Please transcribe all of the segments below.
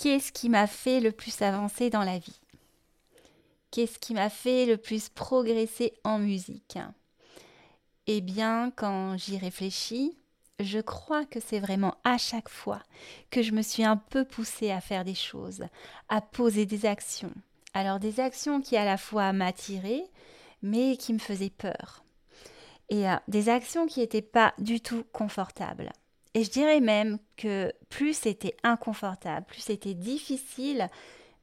qu'est-ce qui m'a fait le plus avancer dans la vie? Qu'est-ce qui m'a fait le plus progresser en musique? Eh bien, quand j'y réfléchis, je crois que c'est vraiment à chaque fois que je me suis un peu poussée à faire des choses, à poser des actions. Alors des actions qui à la fois m'attiraient, mais qui me faisaient peur. Et euh, des actions qui n'étaient pas du tout confortables. Et je dirais même que plus c'était inconfortable, plus c'était difficile,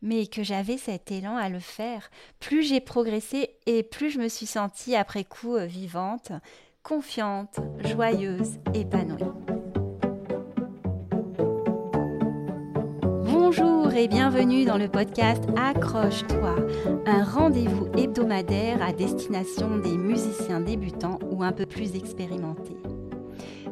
mais que j'avais cet élan à le faire, plus j'ai progressé et plus je me suis sentie après coup euh, vivante, confiante, joyeuse, épanouie. Bonjour et bienvenue dans le podcast Accroche-toi, un rendez-vous hebdomadaire à destination des musiciens débutants ou un peu plus expérimentés.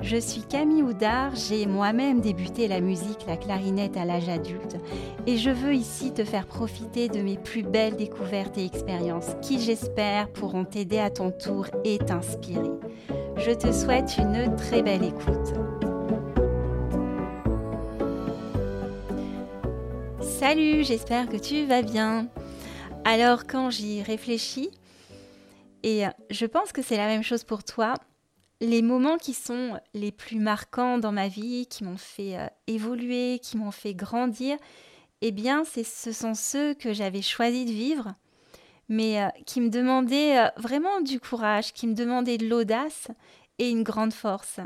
Je suis Camille Houdard, j'ai moi-même débuté la musique, la clarinette à l'âge adulte et je veux ici te faire profiter de mes plus belles découvertes et expériences qui j'espère pourront t'aider à ton tour et t'inspirer. Je te souhaite une très belle écoute. Salut, j'espère que tu vas bien. Alors quand j'y réfléchis, et je pense que c'est la même chose pour toi, les moments qui sont les plus marquants dans ma vie, qui m'ont fait euh, évoluer, qui m'ont fait grandir, eh bien, ce sont ceux que j'avais choisi de vivre, mais euh, qui me demandaient euh, vraiment du courage, qui me demandaient de l'audace et une grande force.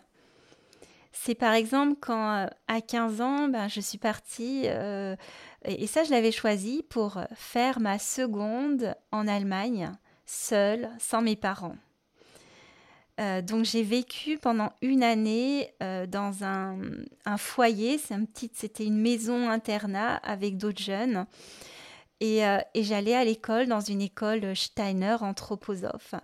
C'est par exemple quand à 15 ans, ben, je suis partie, et ça je l'avais choisi pour faire ma seconde en Allemagne, seule, sans mes parents. Euh, donc j'ai vécu pendant une année euh, dans un, foyer, c'est un c'était une maison internat avec d'autres jeunes. Et, euh, et j'allais à l'école, dans une école Steiner anthroposophe.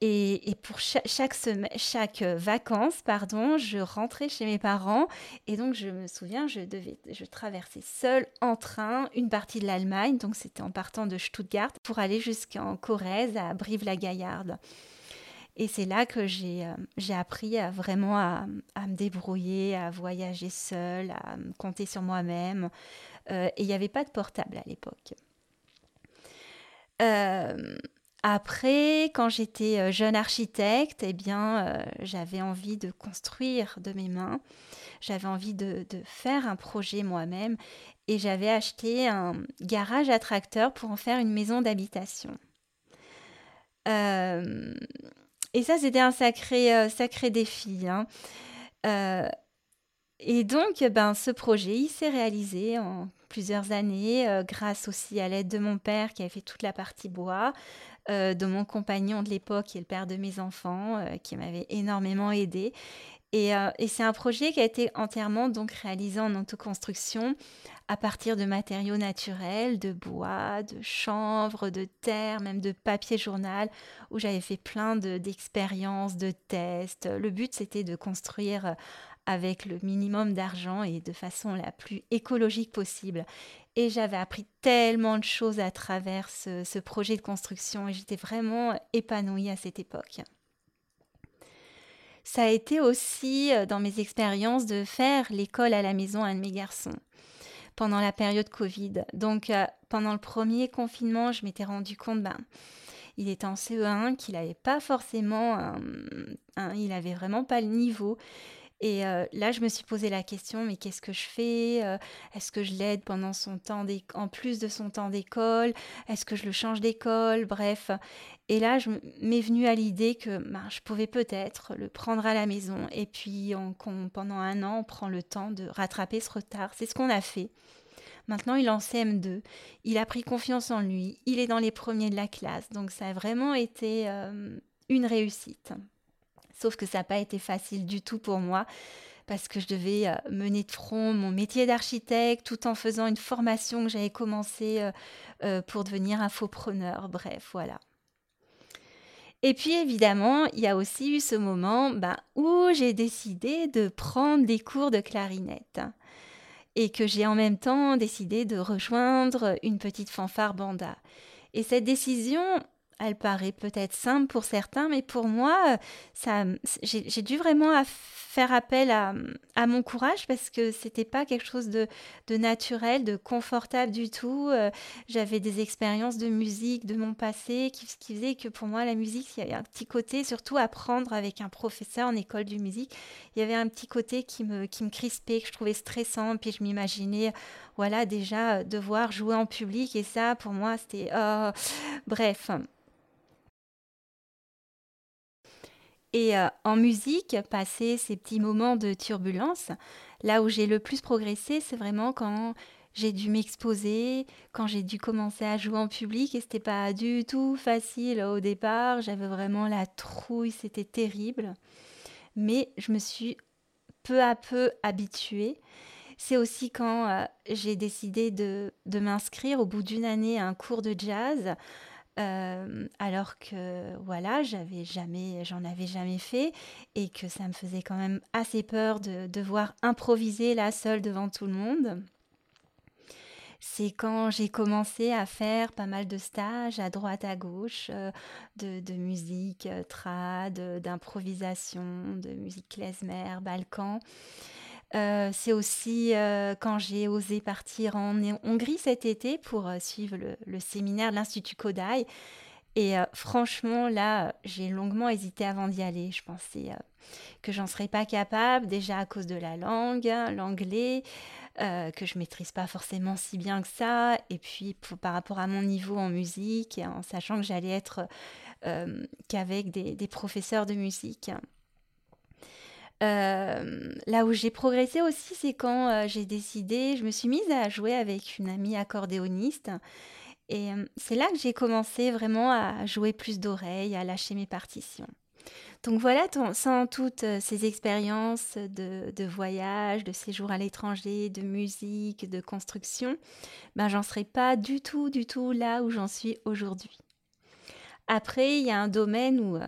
Et, pour chaque, semaine, chaque vacances, pardon, je rentrais chez mes parents et donc je me souviens, je devais, je traversais seule en train une partie de l'Allemagne, donc c'était en partant de Stuttgart pour aller jusqu'en Corrèze à Brive-la-Gaillarde. Et c'est là que j'ai euh, appris à vraiment à, me débrouiller, à voyager seule, à compter sur moi-même. Euh, et il n'y avait pas de portable à l'époque. Euh, après, quand j'étais euh, jeune architecte, eh bien, euh, j'avais envie de construire de mes mains. J'avais envie de, faire un projet moi-même et j'avais acheté un garage à tracteur pour en faire une maison d'habitation. Euh, et ça, c'était un sacré, sacré défi. Hein. et donc, ben, ce projet, il s'est réalisé en plusieurs années, grâce aussi à l'aide de mon père qui avait fait toute la partie bois, de mon compagnon de l'époque, qui est le père de mes enfants, euh, qui m'avait énormément aidé. Euh, et, c'est un projet qui a été entièrement donc réalisé en autoconstruction à partir de matériaux naturels, de bois, de chanvre, de terre, même de papier journal, où j'avais fait plein d'expériences, de, tests. Le but, c'était de construire avec le minimum d'argent et de façon la plus écologique possible. Et j'avais appris tellement de choses à travers ce, projet de construction et j'étais vraiment épanouie à cette époque. Ça a été aussi euh, dans mes expériences de faire l'école à la maison à de mes garçons pendant la période Covid. Donc euh, pendant le premier confinement, je m'étais rendu compte, ben, il était en CE1, qu'il n'avait pas forcément, il avait vraiment pas le niveau et euh, là, je me suis posé la question, mais qu'est-ce que je fais euh, Est-ce que je l'aide pendant son temps en plus de son temps d'école Est-ce que je le change d'école Bref. Et là, je m'est venu à l'idée que ben, je pouvais peut-être le prendre à la maison et puis pendant un an, on prend le temps de rattraper ce retard. C'est ce qu'on a fait. Maintenant, il est en CM2. Il a pris confiance en lui. Il est dans les premiers de la classe. Donc, ça a vraiment été euh, une réussite. Sauf que ça n'a pas été facile du tout pour moi parce que je devais euh, mener de front mon métier d'architecte tout en faisant une formation que j'avais commencé euh, euh, pour devenir infopreneur. Bref, voilà. Et puis évidemment, il y a aussi eu ce moment ben, où j'ai décidé de prendre des cours de clarinette et que j'ai en même temps décidé de rejoindre une petite fanfare banda. Et cette décision, elle paraît peut-être simple pour certains, mais pour moi, ça, j'ai dû vraiment faire appel à, mon courage parce que c'était pas quelque chose de, naturel, de confortable du tout. Euh, j'avais des expériences de musique de mon passé qui, qui faisaient que pour moi, la musique, il y avait un petit côté, surtout apprendre avec un professeur en école de musique, il y avait un petit côté qui me, qui me crispait, que je trouvais stressant, puis je m'imaginais, voilà, déjà devoir jouer en public et ça, pour moi, c'était... Oh, bref. Et euh, en musique, passer ces petits moments de turbulence, là où j'ai le plus progressé, c'est vraiment quand j'ai dû m'exposer, quand j'ai dû commencer à jouer en public et c'était pas du tout facile au départ, j'avais vraiment la trouille, c'était terrible. Mais je me suis peu à peu habituée. C'est aussi quand euh, j'ai décidé de, de m'inscrire au bout d'une année à un cours de jazz euh, alors que voilà, j'avais jamais, j'en avais jamais fait et que ça me faisait quand même assez peur de devoir improviser là seule devant tout le monde. C'est quand j'ai commencé à faire pas mal de stages à droite à gauche euh, de, musique euh, trad, d'improvisation, de musique klezmer, balkan. Euh, c'est aussi euh, quand j'ai osé partir en Hongrie cet été pour euh, suivre le, séminaire de l'Institut Kodai. Et franchement, là, j'ai longuement hésité avant d'y aller. Je pensais que j'en serais pas capable, déjà à cause de la langue, l'anglais, que je maîtrise pas forcément si bien que ça. Et puis par rapport à mon niveau en musique, en sachant que j'allais être qu'avec des, professeurs de musique. Euh, là où j'ai progressé aussi, c'est quand euh, j'ai décidé, je me suis mise à jouer avec une amie accordéoniste. Et euh, c'est là que j'ai commencé vraiment à jouer plus d'oreilles, à lâcher mes partitions. Donc voilà, sans toutes ces expériences de, de, voyage, de séjour à l'étranger, de musique, de construction, ben j'en serais pas du tout, du tout là où j'en suis aujourd'hui. Après, il y a un domaine où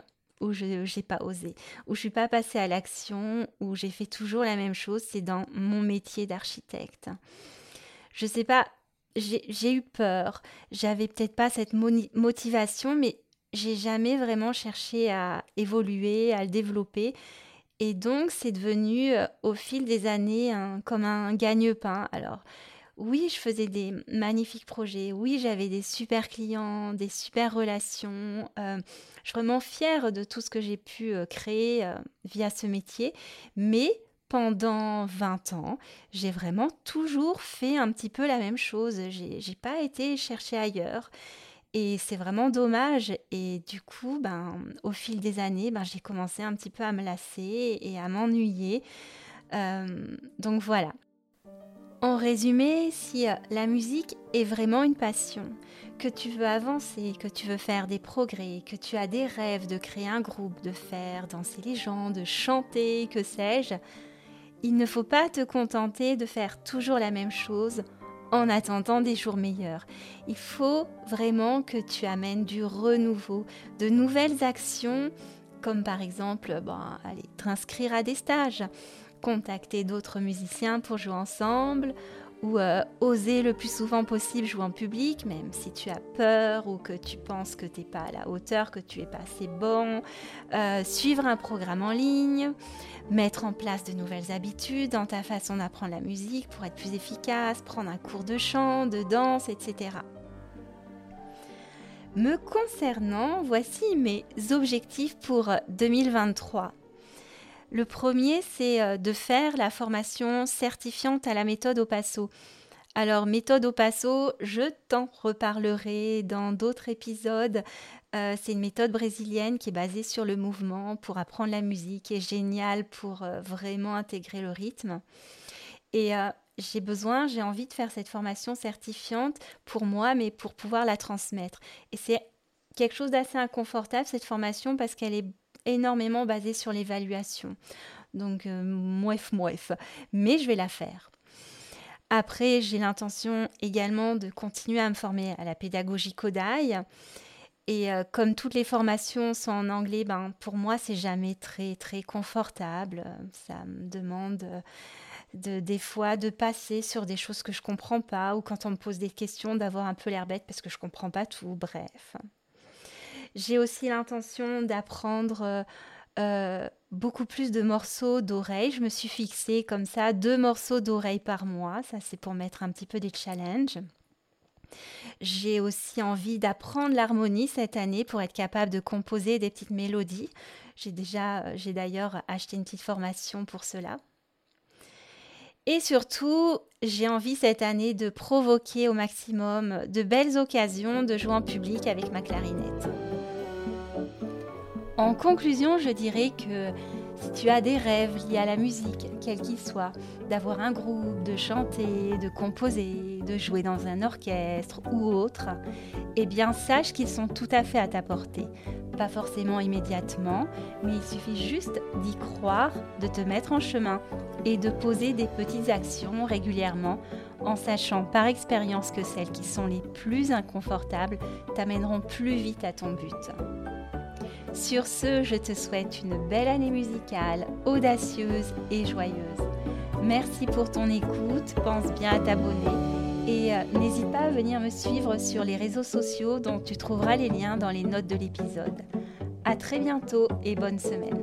où je n'ai pas osé, où je suis pas passée à l'action, où j'ai fait toujours la même chose, c'est dans mon métier d'architecte. Je sais pas, j'ai eu peur, j'avais peut-être pas cette motivation, mais j'ai jamais vraiment cherché à évoluer, à le développer. Et donc, c'est devenu euh, au fil des années comme un gagne-pain. Alors, oui, je faisais des magnifiques projets. Oui, j'avais des super clients, des super relations. Euh, je suis vraiment fière de tout ce que j'ai pu euh, créer euh, via ce métier. Mais pendant 20 ans, j'ai vraiment toujours fait un petit peu la même chose. J'ai n'ai pas été chercher ailleurs. Et c'est vraiment dommage. Et du coup, ben, au fil des années, ben, j'ai commencé un petit peu à me lasser et à m'ennuyer. donc voilà, en résumé, si euh, la musique est vraiment une passion, que tu veux avancer, que tu veux faire des progrès, que tu as des rêves de créer un groupe, de faire danser les gens, de chanter, que sais-je, il ne faut pas te contenter de faire toujours la même chose en attendant des jours meilleurs. Il faut vraiment que tu amènes du renouveau, de nouvelles actions, comme par exemple, bon, t'inscrire à des stages, contacter d'autres musiciens pour jouer ensemble ou euh, oser le plus souvent possible jouer en public, même si tu as peur ou que tu penses que tu n'es pas à la hauteur, que tu es pas assez bon, euh, suivre un programme en ligne, mettre en place de nouvelles habitudes dans ta façon d'apprendre la musique pour être plus efficace, prendre un cours de chant, de danse, etc. Me concernant, voici mes objectifs pour 2023. Le premier, c'est euh, de faire la formation certifiante à la méthode au passo. Alors, méthode au passo, je t'en reparlerai dans d'autres épisodes. Euh, c'est une méthode brésilienne qui est basée sur le mouvement pour apprendre la musique et géniale pour euh, vraiment intégrer le rythme. Et j'ai besoin, j'ai envie de faire cette formation certifiante pour moi, mais pour pouvoir la transmettre. Et c'est quelque chose d'assez inconfortable, cette formation, parce qu'elle est énormément basée sur l'évaluation. Donc, euh, mouef, mouef. Mais je vais la faire. Après, j'ai l'intention également de continuer à me former à la pédagogie Kodai. Et euh, comme toutes les formations sont en anglais, ben, pour moi, c'est jamais très, très confortable. Ça me demande euh, de, des fois de passer sur des choses que je comprends pas ou quand on me pose des questions, d'avoir un peu l'air bête parce que je comprends pas tout. Bref. J'ai aussi l'intention d'apprendre euh, beaucoup plus de morceaux d'oreilles. Je me suis fixé comme ça deux morceaux d'oreilles par mois. Ça, c'est pour mettre un petit peu des challenges. J'ai aussi envie d'apprendre l'harmonie cette année pour être capable de composer des petites mélodies. J'ai déjà, j'ai d'ailleurs acheté une petite formation pour cela. Et surtout, j'ai envie cette année de provoquer au maximum de belles occasions de jouer en public avec ma clarinette. En conclusion, je dirais que si tu as des rêves liés à la musique, quels qu'ils soient, d'avoir un groupe, de chanter, de composer, de jouer dans un orchestre ou autre, eh bien sache qu'ils sont tout à fait à ta portée. Pas forcément immédiatement, mais il suffit juste d'y croire, de te mettre en chemin et de poser des petites actions régulièrement en sachant par expérience que celles qui sont les plus inconfortables t'amèneront plus vite à ton but. Sur ce, je te souhaite une belle année musicale, audacieuse et joyeuse. Merci pour ton écoute, pense bien à t'abonner et euh, n'hésite pas à venir me suivre sur les réseaux sociaux dont tu trouveras les liens dans les notes de l'épisode. À très bientôt et bonne semaine.